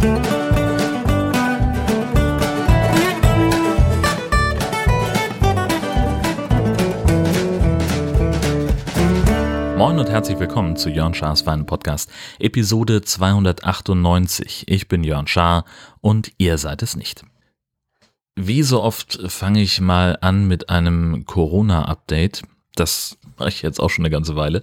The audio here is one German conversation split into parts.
Moin und herzlich willkommen zu Jörn Schars Feinen Podcast, Episode 298. Ich bin Jörn Schaar und ihr seid es nicht. Wie so oft fange ich mal an mit einem Corona-Update. Das mache ich jetzt auch schon eine ganze Weile.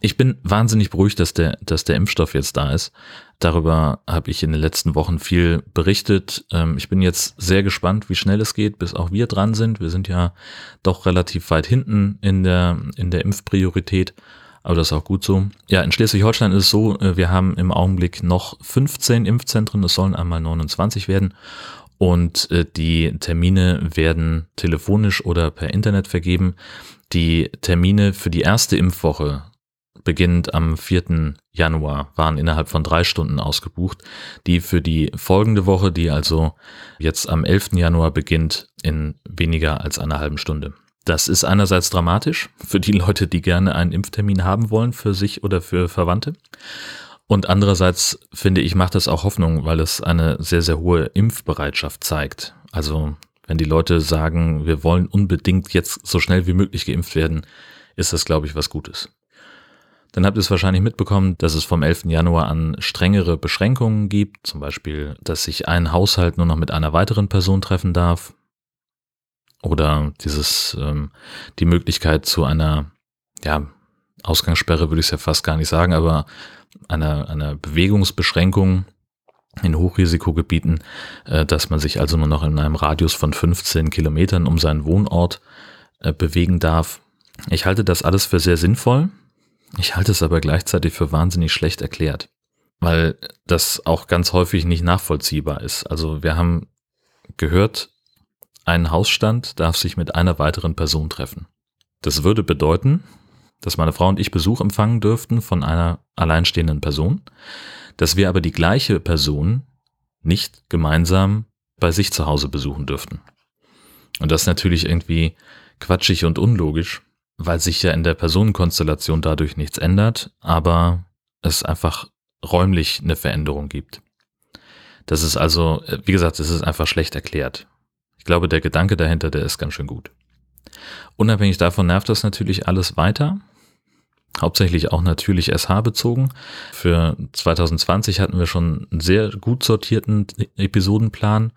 Ich bin wahnsinnig beruhigt, dass der, dass der Impfstoff jetzt da ist. Darüber habe ich in den letzten Wochen viel berichtet. Ähm, ich bin jetzt sehr gespannt, wie schnell es geht, bis auch wir dran sind. Wir sind ja doch relativ weit hinten in der, in der Impfpriorität aber das ist auch gut so. Ja, in Schleswig-Holstein ist es so, äh, wir haben im Augenblick noch 15 Impfzentren, es sollen einmal 29 werden. Und äh, die Termine werden telefonisch oder per Internet vergeben. Die Termine für die erste Impfwoche beginnend am 4. Januar waren innerhalb von drei Stunden ausgebucht. Die für die folgende Woche, die also jetzt am 11. Januar beginnt, in weniger als einer halben Stunde. Das ist einerseits dramatisch für die Leute, die gerne einen Impftermin haben wollen für sich oder für Verwandte. Und andererseits finde ich, macht das auch Hoffnung, weil es eine sehr, sehr hohe Impfbereitschaft zeigt. Also wenn die Leute sagen, wir wollen unbedingt jetzt so schnell wie möglich geimpft werden, ist das, glaube ich, was Gutes. Dann habt ihr es wahrscheinlich mitbekommen, dass es vom 11. Januar an strengere Beschränkungen gibt, zum Beispiel, dass sich ein Haushalt nur noch mit einer weiteren Person treffen darf, oder dieses, ähm, die Möglichkeit zu einer, ja, Ausgangssperre würde ich es ja fast gar nicht sagen, aber einer, einer Bewegungsbeschränkung in Hochrisikogebieten, äh, dass man sich also nur noch in einem Radius von 15 Kilometern um seinen Wohnort äh, bewegen darf. Ich halte das alles für sehr sinnvoll. Ich halte es aber gleichzeitig für wahnsinnig schlecht erklärt, weil das auch ganz häufig nicht nachvollziehbar ist. Also wir haben gehört, ein Hausstand darf sich mit einer weiteren Person treffen. Das würde bedeuten, dass meine Frau und ich Besuch empfangen dürften von einer alleinstehenden Person, dass wir aber die gleiche Person nicht gemeinsam bei sich zu Hause besuchen dürften. Und das ist natürlich irgendwie quatschig und unlogisch, weil sich ja in der Personenkonstellation dadurch nichts ändert, aber es einfach räumlich eine Veränderung gibt. Das ist also, wie gesagt, es ist einfach schlecht erklärt glaube, der Gedanke dahinter, der ist ganz schön gut. Unabhängig davon nervt das natürlich alles weiter. Hauptsächlich auch natürlich SH bezogen. Für 2020 hatten wir schon einen sehr gut sortierten Episodenplan.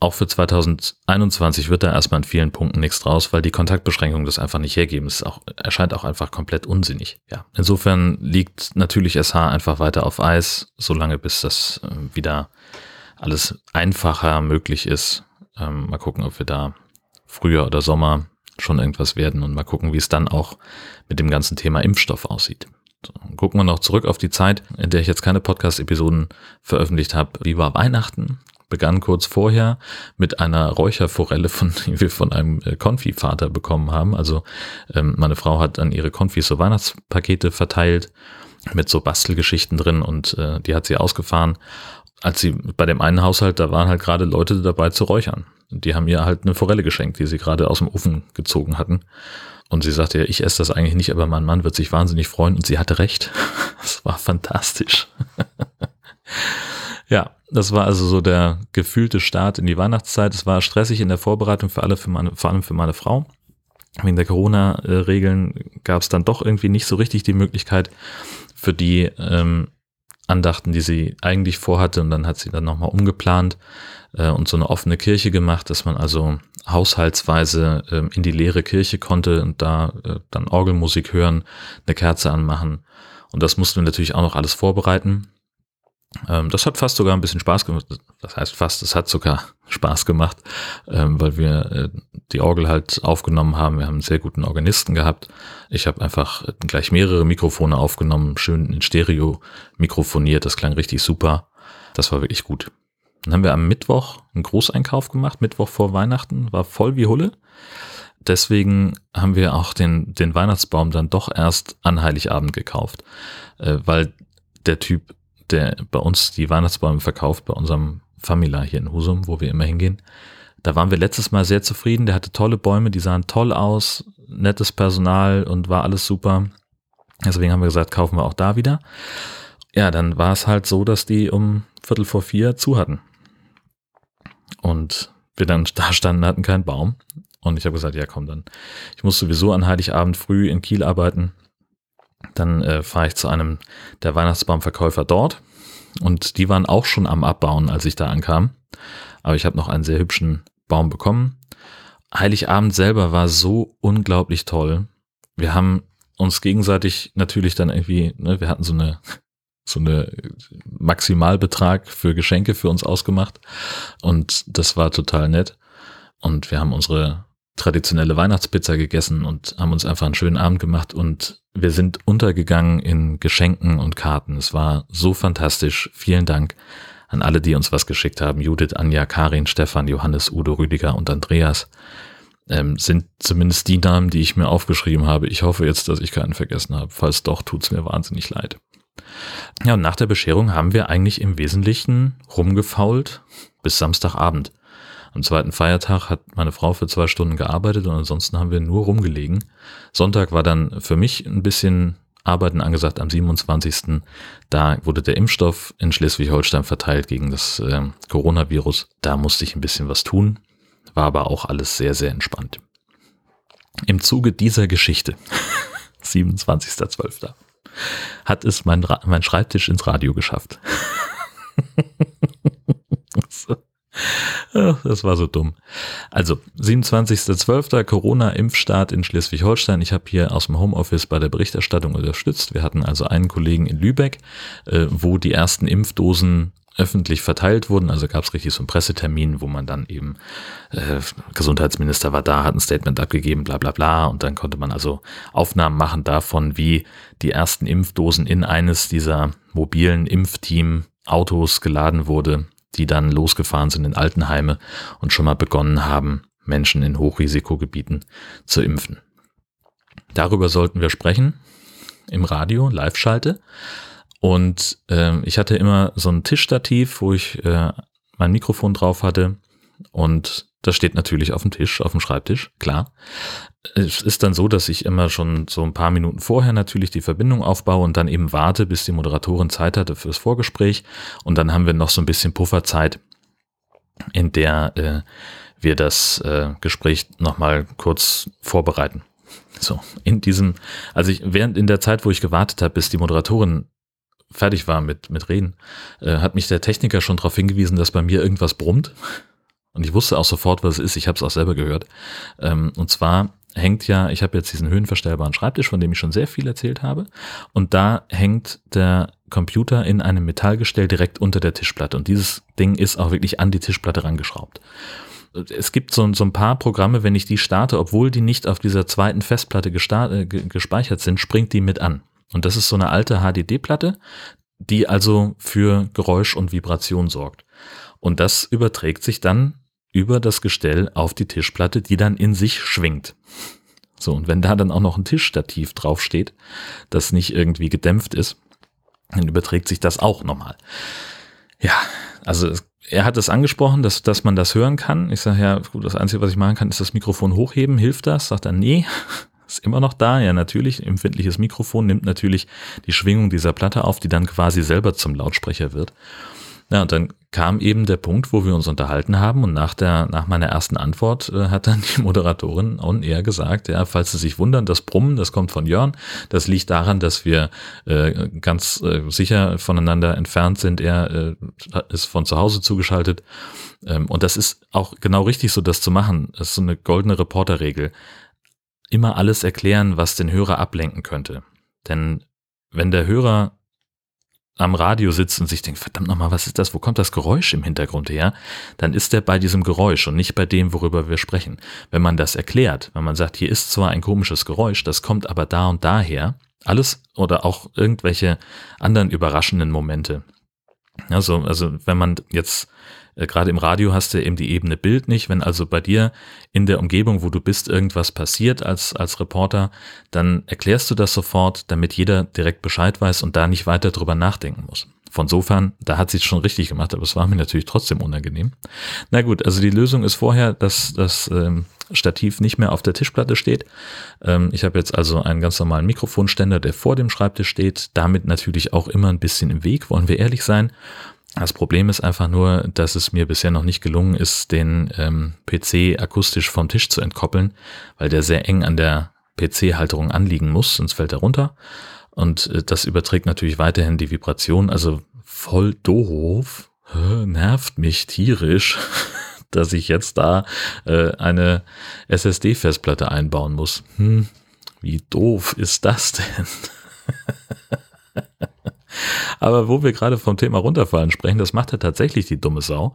Auch für 2021 wird da erstmal in vielen Punkten nichts draus, weil die Kontaktbeschränkungen das einfach nicht hergeben. Es auch, erscheint auch einfach komplett unsinnig. Ja, insofern liegt natürlich SH einfach weiter auf Eis, solange bis das äh, wieder alles einfacher möglich ist. Ähm, mal gucken, ob wir da Frühjahr oder Sommer schon irgendwas werden und mal gucken, wie es dann auch mit dem ganzen Thema Impfstoff aussieht. So, gucken wir noch zurück auf die Zeit, in der ich jetzt keine Podcast-Episoden veröffentlicht habe. Wie war Weihnachten? Begann kurz vorher mit einer Räucherforelle, von, die wir von einem äh, Konfi-Vater bekommen haben. Also ähm, meine Frau hat an ihre Konfis so Weihnachtspakete verteilt mit so Bastelgeschichten drin und äh, die hat sie ausgefahren als sie bei dem einen Haushalt, da waren halt gerade Leute dabei zu räuchern. Die haben ihr halt eine Forelle geschenkt, die sie gerade aus dem Ofen gezogen hatten. Und sie sagte ja, ich esse das eigentlich nicht, aber mein Mann wird sich wahnsinnig freuen. Und sie hatte recht. Das war fantastisch. ja, das war also so der gefühlte Start in die Weihnachtszeit. Es war stressig in der Vorbereitung für alle, für meine, vor allem für meine Frau. Wegen der Corona-Regeln gab es dann doch irgendwie nicht so richtig die Möglichkeit, für die ähm, Andachten, die sie eigentlich vorhatte und dann hat sie dann nochmal umgeplant äh, und so eine offene Kirche gemacht, dass man also haushaltsweise äh, in die leere Kirche konnte und da äh, dann Orgelmusik hören, eine Kerze anmachen und das mussten wir natürlich auch noch alles vorbereiten. Ähm, das hat fast sogar ein bisschen Spaß gemacht. Das heißt fast, es hat sogar Spaß gemacht, ähm, weil wir äh, die Orgel halt aufgenommen haben. Wir haben einen sehr guten Organisten gehabt. Ich habe einfach gleich mehrere Mikrofone aufgenommen, schön in Stereo mikrofoniert. Das klang richtig super. Das war wirklich gut. Dann haben wir am Mittwoch einen Großeinkauf gemacht, Mittwoch vor Weihnachten, war voll wie Hulle. Deswegen haben wir auch den, den Weihnachtsbaum dann doch erst an Heiligabend gekauft, äh, weil der Typ der bei uns die Weihnachtsbäume verkauft, bei unserem Famila hier in Husum, wo wir immer hingehen. Da waren wir letztes Mal sehr zufrieden. Der hatte tolle Bäume, die sahen toll aus, nettes Personal und war alles super. Deswegen haben wir gesagt, kaufen wir auch da wieder. ja, dann war es halt so, dass die um Viertel vor vier zu hatten. Und wir dann da standen, hatten keinen Baum. Und ich habe gesagt, ja komm dann. Ich muss sowieso an Heiligabend früh in Kiel arbeiten. Dann äh, fahre ich zu einem der Weihnachtsbaumverkäufer dort. Und die waren auch schon am Abbauen, als ich da ankam. Aber ich habe noch einen sehr hübschen Baum bekommen. Heiligabend selber war so unglaublich toll. Wir haben uns gegenseitig natürlich dann irgendwie, ne, wir hatten so eine so eine Maximalbetrag für Geschenke für uns ausgemacht und das war total nett und wir haben unsere traditionelle Weihnachtspizza gegessen und haben uns einfach einen schönen Abend gemacht und wir sind untergegangen in Geschenken und Karten. Es war so fantastisch. Vielen Dank an alle, die uns was geschickt haben. Judith, Anja, Karin, Stefan, Johannes, Udo, Rüdiger und Andreas ähm, sind zumindest die Namen, die ich mir aufgeschrieben habe. Ich hoffe jetzt, dass ich keinen vergessen habe. Falls doch, tut's mir wahnsinnig leid. Ja, und nach der Bescherung haben wir eigentlich im Wesentlichen rumgefault bis Samstagabend. Am zweiten Feiertag hat meine Frau für zwei Stunden gearbeitet und ansonsten haben wir nur rumgelegen. Sonntag war dann für mich ein bisschen Arbeiten angesagt am 27. Da wurde der Impfstoff in Schleswig-Holstein verteilt gegen das äh, Coronavirus. Da musste ich ein bisschen was tun, war aber auch alles sehr, sehr entspannt. Im Zuge dieser Geschichte, 27.12., hat es mein, mein Schreibtisch ins Radio geschafft. so. Das war so dumm. Also, 27.12. Corona-Impfstart in Schleswig-Holstein. Ich habe hier aus dem Homeoffice bei der Berichterstattung unterstützt. Wir hatten also einen Kollegen in Lübeck, äh, wo die ersten Impfdosen öffentlich verteilt wurden. Also gab es richtig so einen Pressetermin, wo man dann eben, äh, Gesundheitsminister war da, hat ein Statement abgegeben, bla bla bla. Und dann konnte man also Aufnahmen machen davon, wie die ersten Impfdosen in eines dieser mobilen Impfteam-Autos geladen wurde die dann losgefahren sind in Altenheime und schon mal begonnen haben, Menschen in Hochrisikogebieten zu impfen. Darüber sollten wir sprechen im Radio, Live-Schalte. Und äh, ich hatte immer so ein Tischstativ, wo ich äh, mein Mikrofon drauf hatte und das steht natürlich auf dem Tisch, auf dem Schreibtisch, klar. Es ist dann so, dass ich immer schon so ein paar Minuten vorher natürlich die Verbindung aufbaue und dann eben warte, bis die Moderatorin Zeit hatte fürs Vorgespräch. Und dann haben wir noch so ein bisschen Pufferzeit, in der äh, wir das äh, Gespräch nochmal kurz vorbereiten. So, in diesem, also ich, während in der Zeit, wo ich gewartet habe, bis die Moderatorin fertig war mit, mit Reden, äh, hat mich der Techniker schon darauf hingewiesen, dass bei mir irgendwas brummt. Und ich wusste auch sofort, was es ist. Ich habe es auch selber gehört. Ähm, und zwar hängt ja, ich habe jetzt diesen höhenverstellbaren Schreibtisch, von dem ich schon sehr viel erzählt habe. Und da hängt der Computer in einem Metallgestell direkt unter der Tischplatte. Und dieses Ding ist auch wirklich an die Tischplatte rangeschraubt. Es gibt so, so ein paar Programme, wenn ich die starte, obwohl die nicht auf dieser zweiten Festplatte äh, gespeichert sind, springt die mit an. Und das ist so eine alte HDD-Platte, die also für Geräusch und Vibration sorgt. Und das überträgt sich dann über das Gestell auf die Tischplatte, die dann in sich schwingt. So, und wenn da dann auch noch ein Tischstativ draufsteht, das nicht irgendwie gedämpft ist, dann überträgt sich das auch nochmal. Ja, also er hat es angesprochen, dass, dass man das hören kann. Ich sage ja, gut, das Einzige, was ich machen kann, ist das Mikrofon hochheben. Hilft das? Sagt er, nee, ist immer noch da. Ja, natürlich, empfindliches Mikrofon nimmt natürlich die Schwingung dieser Platte auf, die dann quasi selber zum Lautsprecher wird. Ja, und dann kam eben der Punkt, wo wir uns unterhalten haben und nach der, nach meiner ersten Antwort äh, hat dann die Moderatorin on air gesagt, ja, falls Sie sich wundern, das Brummen, das kommt von Jörn, das liegt daran, dass wir äh, ganz äh, sicher voneinander entfernt sind. Er äh, ist von zu Hause zugeschaltet ähm, und das ist auch genau richtig so, das zu machen. Das ist so eine goldene Reporterregel. Immer alles erklären, was den Hörer ablenken könnte. Denn wenn der Hörer am Radio sitzt und sich denkt, verdammt nochmal, was ist das? Wo kommt das Geräusch im Hintergrund her? Dann ist er bei diesem Geräusch und nicht bei dem, worüber wir sprechen. Wenn man das erklärt, wenn man sagt, hier ist zwar ein komisches Geräusch, das kommt aber da und daher, alles oder auch irgendwelche anderen überraschenden Momente. Also, also wenn man jetzt Äh, Gerade im Radio hast du eben die Ebene Bild nicht. Wenn also bei dir in der Umgebung, wo du bist, irgendwas passiert als, als Reporter, dann erklärst du das sofort, damit jeder direkt Bescheid weiß und da nicht weiter drüber nachdenken muss. Von sofern, da hat sie es schon richtig gemacht, aber es war mir natürlich trotzdem unangenehm. Na gut, also die Lösung ist vorher, dass das ähm, Stativ nicht mehr auf der Tischplatte steht. Ähm, ich habe jetzt also einen ganz normalen Mikrofonständer, der vor dem Schreibtisch steht, damit natürlich auch immer ein bisschen im Weg, wollen wir ehrlich sein. Das Problem ist einfach nur, dass es mir bisher noch nicht gelungen ist, den ähm, PC akustisch vom Tisch zu entkoppeln, weil der sehr eng an der PC-Halterung anliegen muss, sonst fällt er runter. Und äh, das überträgt natürlich weiterhin die Vibration, also voll doof, nervt mich tierisch, dass ich jetzt da äh, eine SSD-Festplatte einbauen muss. Hm, wie doof ist das denn? Aber wo wir gerade vom Thema runterfallen sprechen, das macht ja tatsächlich die dumme Sau.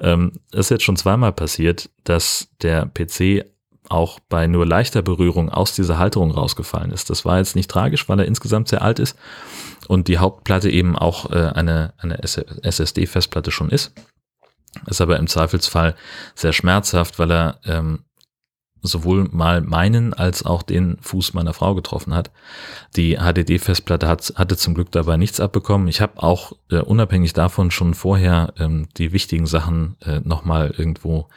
Ähm, ist jetzt schon zweimal passiert, dass der PC auch bei nur leichter Berührung aus dieser Halterung rausgefallen ist. Das war jetzt nicht tragisch, weil er insgesamt sehr alt ist und die Hauptplatte eben auch äh, eine, eine SSD-Festplatte schon ist. Ist aber im Zweifelsfall sehr schmerzhaft, weil er ähm, sowohl mal meinen als auch den Fuß meiner Frau getroffen hat. Die HDD-Festplatte hat, hatte zum Glück dabei nichts abbekommen. Ich habe auch äh, unabhängig davon schon vorher ähm, die wichtigen Sachen äh, nochmal irgendwo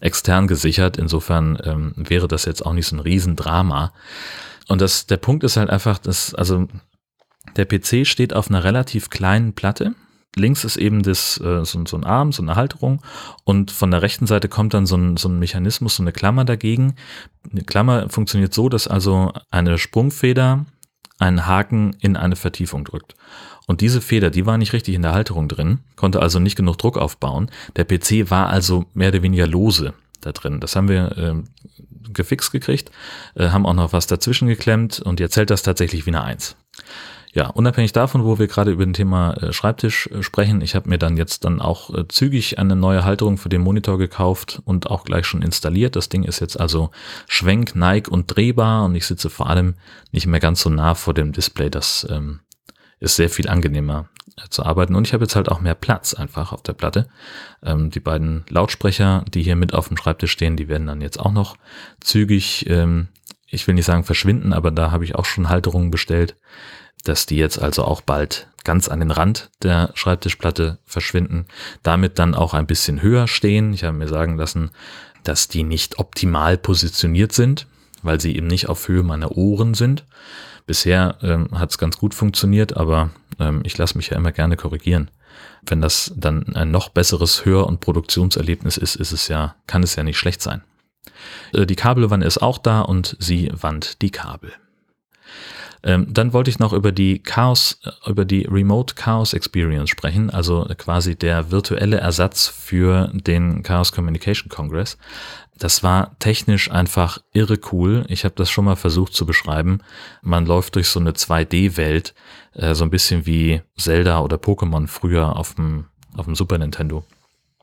extern gesichert. Insofern ähm, wäre das jetzt auch nicht so ein Riesendrama. Und das, der Punkt ist halt einfach, dass, also der PC steht auf einer relativ kleinen Platte links ist eben das, äh, so, so, ein Arm, so eine Halterung und von der rechten Seite kommt dann so ein, so ein Mechanismus, so eine Klammer dagegen. Eine Klammer funktioniert so, dass also eine Sprungfeder einen Haken in eine Vertiefung drückt. Und diese Feder, die war nicht richtig in der Halterung drin, konnte also nicht genug Druck aufbauen. Der PC war also mehr oder weniger lose da drin. Das haben wir äh, gefixt gekriegt, äh, haben auch noch was dazwischen geklemmt und jetzt hält das tatsächlich wie eine Eins ja, unabhängig davon, wo wir gerade über den Thema äh, Schreibtisch äh, sprechen, ich habe mir dann jetzt dann auch äh, zügig eine neue Halterung für den Monitor gekauft und auch gleich schon installiert. Das Ding ist jetzt also schwenk, neig und drehbar und ich sitze vor allem nicht mehr ganz so nah vor dem Display. Das ähm, ist sehr viel angenehmer zu arbeiten und ich habe jetzt halt auch mehr Platz einfach auf der Platte. Ähm, die beiden Lautsprecher, die hier mit auf dem Schreibtisch stehen, die werden dann jetzt auch noch zügig, ähm, ich will nicht sagen verschwinden, aber da habe ich auch schon Halterungen bestellt dass die jetzt also auch bald ganz an den Rand der Schreibtischplatte verschwinden, damit dann auch ein bisschen höher stehen. Ich habe mir sagen lassen, dass die nicht optimal positioniert sind, weil sie eben nicht auf Höhe meiner Ohren sind. Bisher ähm, hat es ganz gut funktioniert, aber ähm, ich lasse mich ja immer gerne korrigieren. Wenn das dann ein noch besseres Hör- und Produktionserlebnis ist, ist es ja, kann es ja nicht schlecht sein. Äh, die Kabelwanne ist auch da und sie wandt die Kabel. Ähm, dann wollte ich noch über die Chaos, äh, über die Remote Chaos Experience sprechen, also quasi der virtuelle Ersatz für den Chaos Communication Congress. Das war technisch einfach irre cool. Ich habe das schon mal versucht zu beschreiben. Man läuft durch so eine 2D-Welt, äh, so ein bisschen wie Zelda oder Pokémon früher auf dem, auf dem Super Nintendo.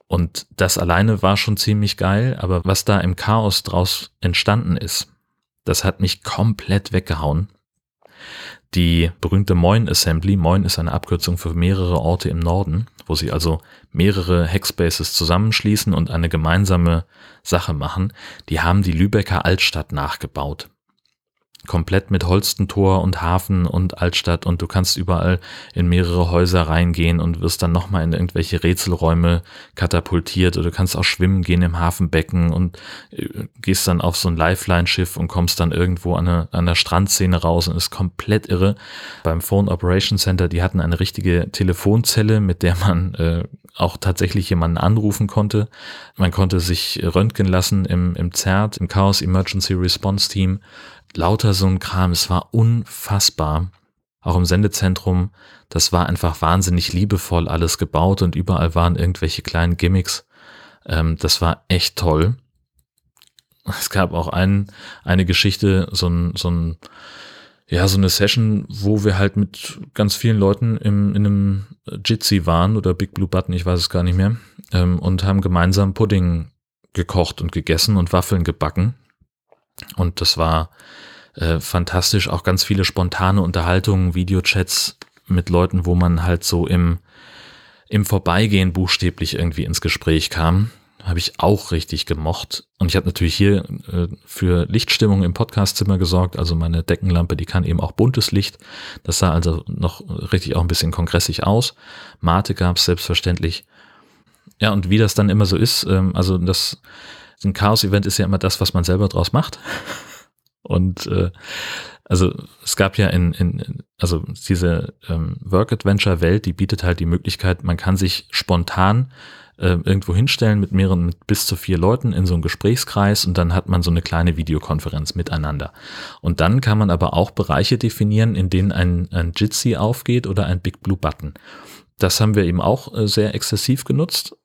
Und das alleine war schon ziemlich geil, aber was da im Chaos draus entstanden ist, das hat mich komplett weggehauen die berühmte Moin Assembly. Moin ist eine Abkürzung für mehrere Orte im Norden, wo sie also mehrere Hackspaces zusammenschließen und eine gemeinsame Sache machen. Die haben die Lübecker Altstadt nachgebaut komplett mit Holstentor und Hafen und Altstadt und du kannst überall in mehrere Häuser reingehen und wirst dann nochmal in irgendwelche Rätselräume katapultiert oder du kannst auch schwimmen gehen im Hafenbecken und äh, gehst dann auf so ein Lifeline-Schiff und kommst dann irgendwo an, eine, an der Strandszene raus und ist komplett irre. Beim Phone Operation Center, die hatten eine richtige Telefonzelle, mit der man äh, auch tatsächlich jemanden anrufen konnte. Man konnte sich röntgen lassen im, im CERT, im Chaos Emergency Response Team lauter so ein Kram. Es war unfassbar. Auch im Sendezentrum, das war einfach wahnsinnig liebevoll alles gebaut und überall waren irgendwelche kleinen Gimmicks. Ähm, das war echt toll. Es gab auch ein, eine Geschichte, so ein, so ein, ja, so eine Session, wo wir halt mit ganz vielen Leuten im, in einem Jitsi waren oder Big Blue Button, ich weiß es gar nicht mehr, ähm, und haben gemeinsam Pudding gekocht und gegessen und Waffeln gebacken. Und das war äh, fantastisch. Auch ganz viele spontane Unterhaltungen, Videochats mit Leuten, wo man halt so im im Vorbeigehen buchstäblich irgendwie ins Gespräch kam habe ich auch richtig gemocht. Und ich habe natürlich hier äh, für Lichtstimmung im Podcastzimmer gesorgt. Also meine Deckenlampe, die kann eben auch buntes Licht. Das sah also noch richtig auch ein bisschen kongressig aus. Mate gab es selbstverständlich. Ja, und wie das dann immer so ist, ähm, also das ein Chaos-Event ist ja immer das, was man selber draus macht. Und äh, also es gab ja in, in also diese ähm, Work-Adventure-Welt, die bietet halt die Möglichkeit, man kann sich spontan äh, irgendwo hinstellen mit mehreren, mit bis zu vier Leuten in so einem Gesprächskreis und dann hat man so eine kleine Videokonferenz miteinander. Und dann kann man aber auch Bereiche definieren, in denen ein, ein Jitsi aufgeht oder ein Big Blue Button. Das haben wir eben auch äh, sehr exzessiv genutzt.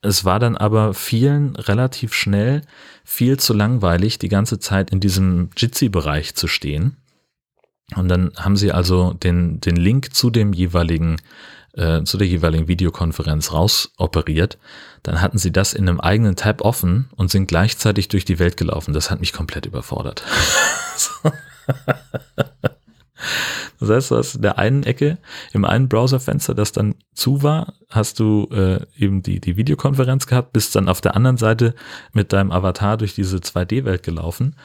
Es war dann aber vielen relativ schnell viel zu langweilig, die ganze Zeit in diesem Jitsi-Bereich zu stehen. Und dann haben sie also den, den Link zu dem jeweiligen äh, zu der jeweiligen Videokonferenz rausoperiert, dann hatten sie das in einem eigenen Tab offen und sind gleichzeitig durch die Welt gelaufen. Das hat mich komplett überfordert. Das heißt, du hast in der einen Ecke, im einen Browserfenster, das dann zu war, hast du äh, eben die, die Videokonferenz gehabt, bist dann auf der anderen Seite mit deinem Avatar durch diese 2D-Welt gelaufen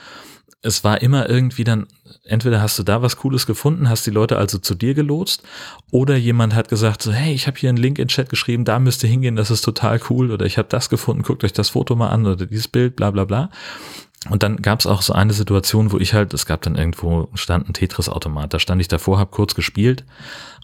es war immer irgendwie dann, entweder hast du da was Cooles gefunden, hast die Leute also zu dir gelotst, oder jemand hat gesagt, so, hey, ich habe hier einen Link in Chat geschrieben, da müsst ihr hingehen, das ist total cool, oder ich habe das gefunden, guckt euch das Foto mal an oder dieses Bild, bla bla bla. Und dann gab es auch so eine Situation, wo ich halt, es gab dann irgendwo stand ein Tetris-Automat, da stand ich davor, habe kurz gespielt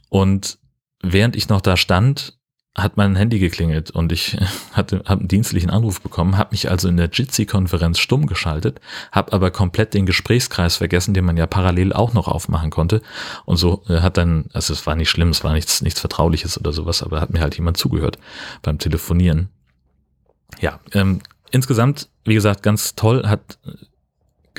und während ich noch da stand, hat mein Handy geklingelt und ich hatte habe einen dienstlichen Anruf bekommen, habe mich also in der Jitsi-Konferenz stumm geschaltet, habe aber komplett den Gesprächskreis vergessen, den man ja parallel auch noch aufmachen konnte. Und so äh, hat dann, also es war nicht schlimm, es war nichts, nichts Vertrauliches oder sowas, aber hat mir halt jemand zugehört beim Telefonieren. Ja, ähm, insgesamt, wie gesagt, ganz toll, hat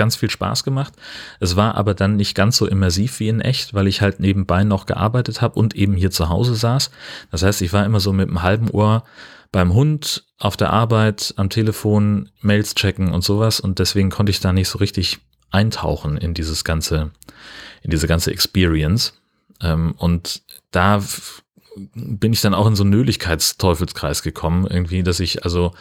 ganz viel Spaß gemacht. Es war aber dann nicht ganz so immersiv wie in echt, weil ich halt nebenbei noch gearbeitet habe und eben hier zu Hause saß. Das heißt, ich war immer so mit einem halben Ohr beim Hund, auf der Arbeit, am Telefon, Mails checken und sowas und deswegen konnte ich da nicht so richtig eintauchen in dieses ganze, in diese ganze Experience. Ähm, und da bin ich dann auch in so einen Nöligkeitsteufelskreis gekommen, irgendwie, dass ich also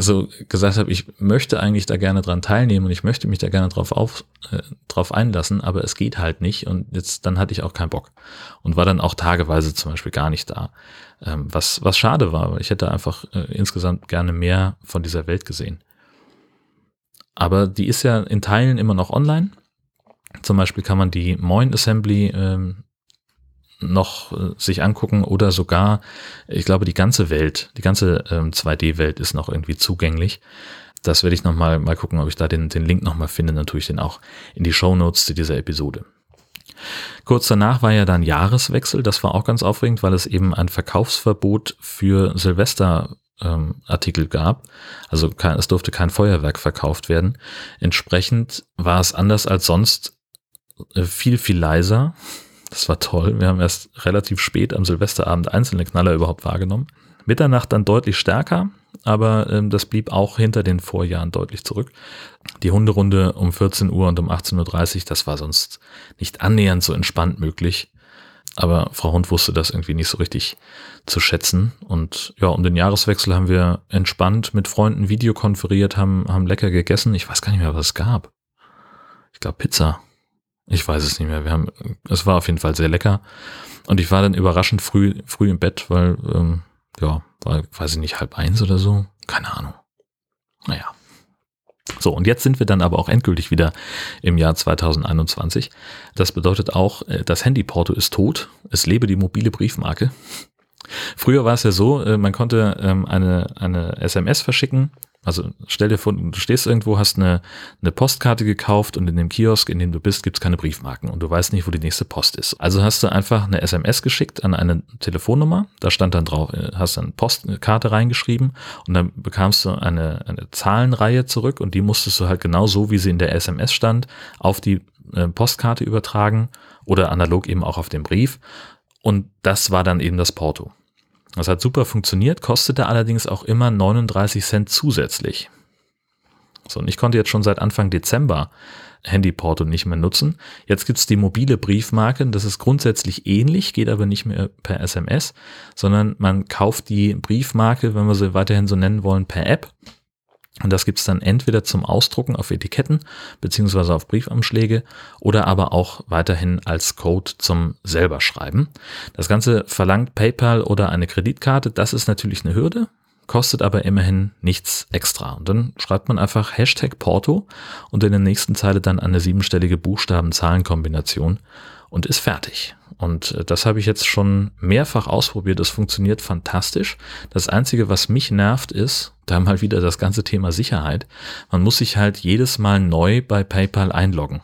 so gesagt habe, ich möchte eigentlich da gerne dran teilnehmen und ich möchte mich da gerne drauf auf, äh, drauf einlassen, aber es geht halt nicht und jetzt dann hatte ich auch keinen Bock und war dann auch tageweise zum Beispiel gar nicht da, ähm, was was schade war, weil ich hätte einfach äh, insgesamt gerne mehr von dieser Welt gesehen. Aber die ist ja in Teilen immer noch online. Zum Beispiel kann man die Moin Assembly ähm, noch äh, sich angucken oder sogar, ich glaube, die ganze Welt, die ganze ähm, 2D-Welt ist noch irgendwie zugänglich. Das werde ich nochmal mal gucken, ob ich da den, den Link nochmal finde. Dann tue ich den auch in die Show Notes zu dieser Episode. Kurz danach war ja dann Jahreswechsel. Das war auch ganz aufregend, weil es eben ein Verkaufsverbot für Silvester ähm, Artikel gab. Also kein, es durfte kein Feuerwerk verkauft werden. Entsprechend war es anders als sonst äh, viel, viel leiser. Das war toll. Wir haben erst relativ spät am Silvesterabend einzelne Knaller überhaupt wahrgenommen. Mitternacht dann deutlich stärker, aber ähm, das blieb auch hinter den Vorjahren deutlich zurück. Die Hunderunde um 14 Uhr und um 18.30 Uhr, das war sonst nicht annähernd so entspannt möglich. Aber Frau Hund wusste das irgendwie nicht so richtig zu schätzen. Und ja, um den Jahreswechsel haben wir entspannt mit Freunden videokonferiert, haben, haben lecker gegessen. Ich weiß gar nicht mehr, was es gab. Ich glaube Pizza ich weiß es nicht mehr. Wir haben, es war auf jeden Fall sehr lecker. Und ich war dann überraschend früh, früh im Bett, weil, ähm, ja, war, weiß ich nicht, halb eins oder so. Keine Ahnung. Naja. So, und jetzt sind wir dann aber auch endgültig wieder im Jahr 2021. Das bedeutet auch, äh, das Handyporto ist tot. Es lebe die mobile Briefmarke. Früher war es ja so, äh, man konnte ähm, eine, eine SMS verschicken also stell dir vor, du stehst irgendwo, hast eine, eine Postkarte gekauft und in dem Kiosk, in dem du bist, gibt's keine Briefmarken und du weißt nicht, wo die nächste Post ist. Also hast du einfach eine SMS geschickt an eine Telefonnummer, da stand dann drauf, äh, hast dann Postkarte reingeschrieben und dann bekamst du eine, eine Zahlenreihe zurück und die musstest du halt genau so, wie sie in der SMS stand, auf die äh, Postkarte übertragen oder analog eben auch auf den Brief. Und das war dann eben das Porto. Das hat super funktioniert, kostete allerdings auch immer 39 Cent zusätzlich. So, und ich konnte jetzt schon seit Anfang Dezember Handyporto nicht mehr nutzen. Jetzt gibt's die mobile Briefmarke, das ist grundsätzlich ähnlich, geht aber nicht mehr per SMS, sondern man kauft die Briefmarke, wenn wir sie weiterhin so nennen wollen, per App. Und das gibt's dann entweder zum Ausdrucken auf Etiketten beziehungsweise auf Briefumschläge oder aber auch weiterhin als Code zum selber schreiben. Das Ganze verlangt PayPal oder eine Kreditkarte. Das ist natürlich eine Hürde, kostet aber immerhin nichts extra. Und dann schreibt man einfach Hashtag Porto und in der nächsten Zeile dann eine siebenstellige Buchstaben-Zahlen-Kombination und ist fertig. Und äh, das habe ich jetzt schon mehrfach ausprobiert. Das funktioniert fantastisch. Das Einzige, was mich nervt, ist, da mal wieder das ganze Thema Sicherheit. Man muss sich halt jedes Mal neu bei PayPal einloggen.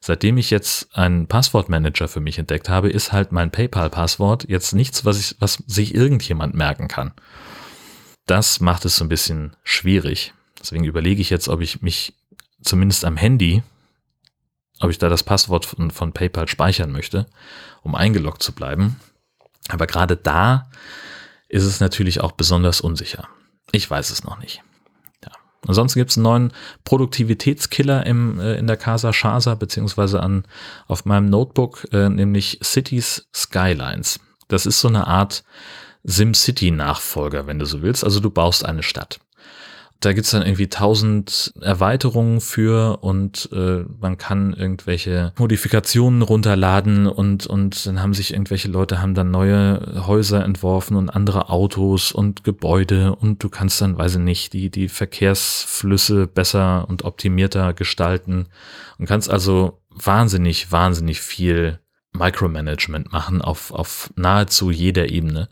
Seitdem ich jetzt einen Passwortmanager für mich entdeckt habe, ist halt mein PayPal-Passwort jetzt nichts, was, ich, was sich irgendjemand merken kann das macht es so ein bisschen schwierig. Deswegen überlege ich jetzt, ob ich mich zumindest am Handy, ob ich da das Passwort von, von PayPal speichern möchte, um eingeloggt zu bleiben. Aber gerade da ist es natürlich auch besonders unsicher. Ich weiß es noch nicht. Ja. Ansonsten gibt es einen neuen Produktivitätskiller im, äh, in der Casa Shasa, beziehungsweise an, auf meinem Notebook, äh, nämlich Cities Skylines. Das ist so eine Art SimCity-Nachfolger, wenn du so willst. Also du baust eine Stadt. Da gibt's dann irgendwie tausend Erweiterungen für und äh, man kann irgendwelche Modifikationen runterladen und, und dann haben sich irgendwelche Leute haben dann neue Häuser entworfen und andere Autos und Gebäude und du kannst dann, weiß ich nicht, die, die Verkehrsflüsse besser und optimierter gestalten und kannst also wahnsinnig, wahnsinnig viel Micromanagement machen auf, auf nahezu jeder Ebene.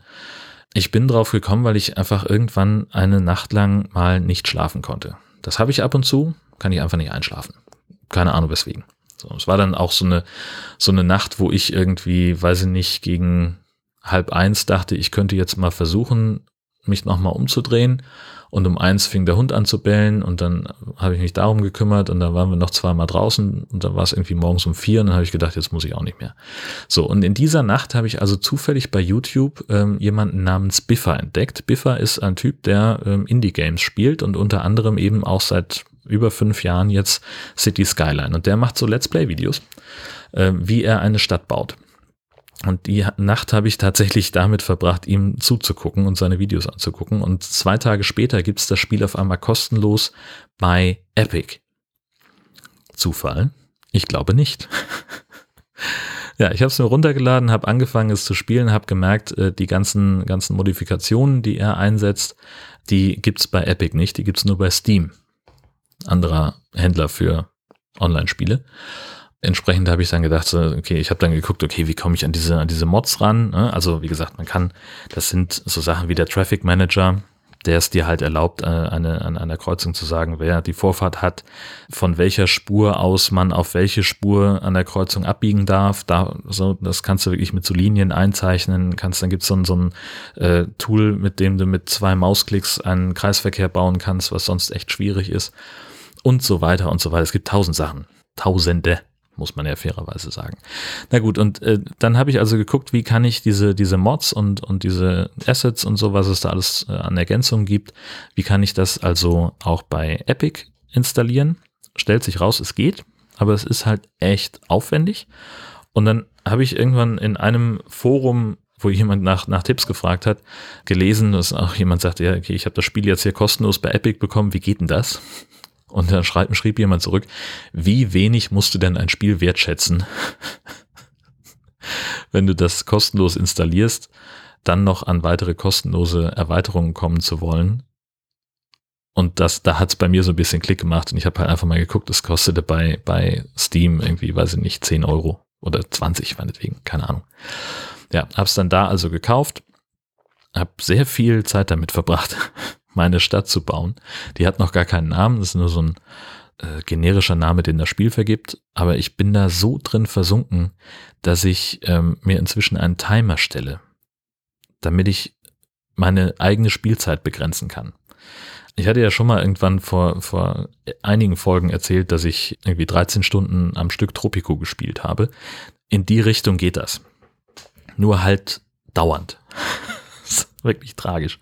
Ich bin drauf gekommen, weil ich einfach irgendwann eine Nacht lang mal nicht schlafen konnte. Das habe ich ab und zu, kann ich einfach nicht einschlafen. Keine Ahnung weswegen. So, es war dann auch so eine, so eine Nacht, wo ich irgendwie, weiß ich nicht, gegen halb eins dachte, ich könnte jetzt mal versuchen, mich nochmal umzudrehen und um eins fing der Hund an zu bellen und dann habe ich mich darum gekümmert und dann waren wir noch zweimal draußen und dann war es irgendwie morgens um vier und dann habe ich gedacht, jetzt muss ich auch nicht mehr. So, und in dieser Nacht habe ich also zufällig bei YouTube ähm, jemanden namens Biffer entdeckt. Biffer ist ein Typ, der ähm, Indie-Games spielt und unter anderem eben auch seit über fünf Jahren jetzt City Skyline. Und der macht so Let's Play-Videos, äh, wie er eine Stadt baut. Und die Nacht habe ich tatsächlich damit verbracht, ihm zuzugucken und seine Videos anzugucken. Und zwei Tage später gibt es das Spiel auf einmal kostenlos bei Epic. Zufall? Ich glaube nicht. ja, ich habe es mir runtergeladen, habe angefangen es zu spielen, habe gemerkt, äh, die ganzen, ganzen Modifikationen, die er einsetzt, die gibt's bei Epic nicht, die gibt's nur bei Steam. Anderer Händler für Online-Spiele entsprechend habe ich dann gedacht, okay, ich habe dann geguckt, okay, wie komme ich an diese, an diese Mods ran? Ne? Also wie gesagt, man kann, das sind so Sachen wie der Traffic Manager, der es dir halt erlaubt, äh, eine, an einer Kreuzung zu sagen, wer die Vorfahrt hat, von welcher Spur aus man auf welche Spur an der Kreuzung abbiegen darf. Da, so, das kannst du wirklich mit so Linien einzeichnen. Kannst, dann gibt's so ein, so ein äh, Tool, mit dem du mit zwei Mausklicks einen Kreisverkehr bauen kannst, was sonst echt schwierig ist. Und so weiter und so weiter. Es gibt tausend Sachen. Tausende muss man ja fairerweise sagen. Na gut, und äh, dann habe ich also geguckt, wie kann ich diese, diese Mods und, und diese Assets und so, was es da alles äh, an Ergänzungen gibt, wie kann ich das also auch bei Epic installieren? Stellt sich raus, es geht, aber es ist halt echt aufwendig. Und dann habe ich irgendwann in einem Forum wo jemand nach, nach Tipps gefragt hat, gelesen, dass auch jemand sagt, ja, okay, ich habe das Spiel jetzt hier kostenlos bei Epic bekommen, wie geht denn das? Und dann schrieb, schrieb jemand zurück, wie wenig musst du denn ein Spiel wertschätzen, wenn du das kostenlos installierst, dann noch an weitere kostenlose Erweiterungen kommen zu wollen. Und das, da hat's bei mir so ein bisschen Klick gemacht und ich habe halt einfach mal geguckt, das kostete bei, bei Steam irgendwie, weiß ich nicht, 10 Euro oder 20 meinetwegen, keine Ahnung. Ja, hab's dann da also gekauft, hab sehr viel Zeit damit verbracht, meine Stadt zu bauen. Die hat noch gar keinen Namen, das ist nur so ein äh, generischer Name, den das Spiel vergibt. Aber ich bin da so drin versunken, dass ich ähm, mir inzwischen einen Timer stelle, damit ich meine eigene Spielzeit begrenzen kann. Ich hatte ja schon mal irgendwann vor, vor einigen Folgen erzählt, dass ich irgendwie 13 Stunden am Stück Tropico gespielt habe. In die Richtung geht das. Nur halt dauernd. wirklich tragisch.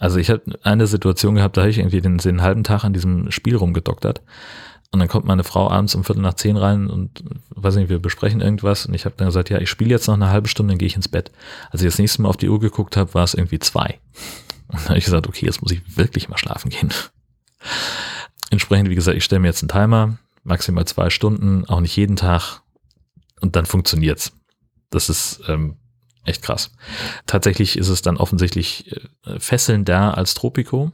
Also ich habe eine Situation gehabt, da habe ich irgendwie den, den halben Tag an diesem Spiel rumgedoktert. Und dann kommt meine Frau abends um Viertel nach zehn rein und weiß nicht, wir besprechen irgendwas. Und ich habe dann gesagt, ja, ich spiele jetzt noch eine halbe Stunde, dann gehe ich ins Bett. Als ich das nächste Mal auf die Uhr geguckt habe, war es irgendwie zwei. Und dann habe ich gesagt, okay, jetzt muss ich wirklich mal schlafen gehen. Entsprechend, wie gesagt, ich stelle mir jetzt einen Timer, maximal zwei Stunden, auch nicht jeden Tag. Und dann funktioniert's. Das ist ähm, echt krass. Tatsächlich ist es dann offensichtlich äh, fesselnder als Tropico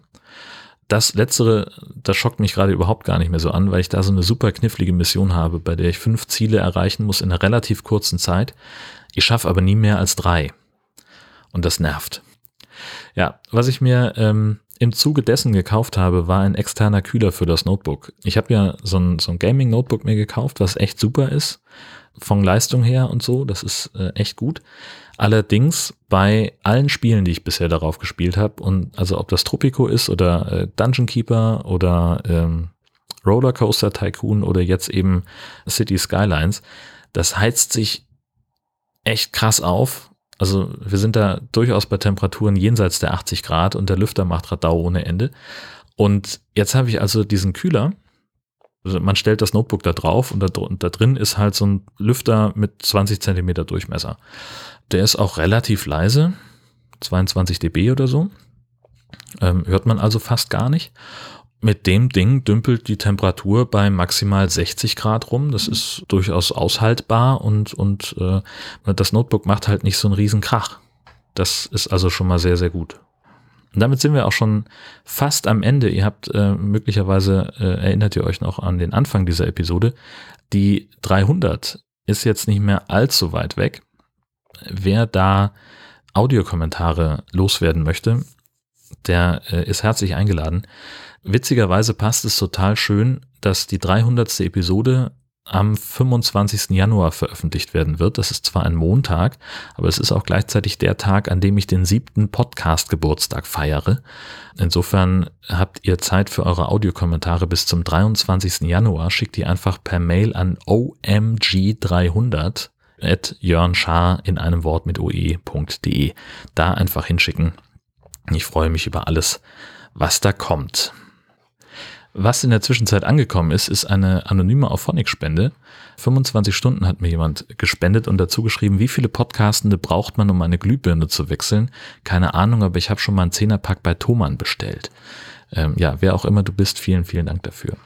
das letztere, das schockt mich gerade überhaupt gar nicht mehr so an, weil ich da so eine super knifflige Mission habe, bei der ich fünf Ziele erreichen muss in einer relativ kurzen Zeit. Ich schaffe aber nie mehr als drei. Und das nervt. Ja, was ich mir ähm, im Zuge dessen gekauft habe, war ein externer Kühler für das Notebook. Ich habe ja so ein, so ein Gaming-Notebook mir gekauft, was echt super ist, von Leistung her und so, das ist äh, echt gut. Allerdings bei allen Spielen, die ich bisher darauf gespielt habe, und also ob das Tropico ist oder äh, Dungeon Keeper oder ähm, Rollercoaster Tycoon oder jetzt eben City Skylines, das heizt sich echt krass auf. Also wir sind da durchaus bei Temperaturen jenseits der 80 Grad und der Lüfter macht Radau ohne Ende. Und jetzt habe ich also diesen Kühler. Also man stellt das Notebook da drauf und da, und da drin ist halt so ein Lüfter mit 20 Zentimeter Durchmesser. Der ist auch relativ leise, 22 dB oder so. Ähm, hört man also fast gar nicht. Mit dem Ding dümpelt die Temperatur bei maximal 60 Grad rum. Das ist durchaus aushaltbar und, und äh, das Notebook macht halt nicht so einen riesen Krach. Das ist also schon mal sehr, sehr gut. Und damit sind wir auch schon fast am Ende. Ihr habt äh, möglicherweise, äh, erinnert ihr euch noch an den Anfang dieser Episode, die 300 ist jetzt nicht mehr allzu weit weg wer da Audiokommentare loswerden möchte, der äh, ist herzlich eingeladen. Witzigerweise passt es total schön, dass die 300. Episode am 25. Januar veröffentlicht werden wird. Das ist zwar ein Montag, aber es ist auch gleichzeitig der Tag, an dem ich den siebten Podcast-Geburtstag feiere. Insofern habt ihr Zeit für eure Audiokommentare bis zum 23. Januar. Schickt die einfach per Mail an omg300 at Jörn Schaar in einem Wort mit oe.de. Da einfach hinschicken. Ich freue mich über alles, was da kommt. Was in der Zwischenzeit angekommen ist, ist eine anonyme Auphonic-Spende. 25 Stunden hat mir jemand gespendet und dazu geschrieben, wie viele Podcastende braucht man, um eine Glühbirne zu wechseln. Keine Ahnung, aber ich habe schon mal einen Zehnerpack bei Thomann bestellt. Ähm, ja, wer auch immer du bist, vielen, vielen Dank dafür.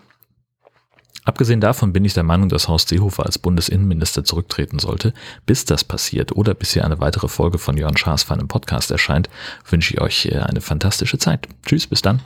Abgesehen davon bin ich der Meinung, dass Horst Seehofer als Bundesinnenminister zurücktreten sollte. Bis das passiert oder bis hier eine weitere Folge von Jörn Schaas einen Podcast erscheint, wünsche ich euch äh, eine fantastische Zeit. Tschüss, bis dann.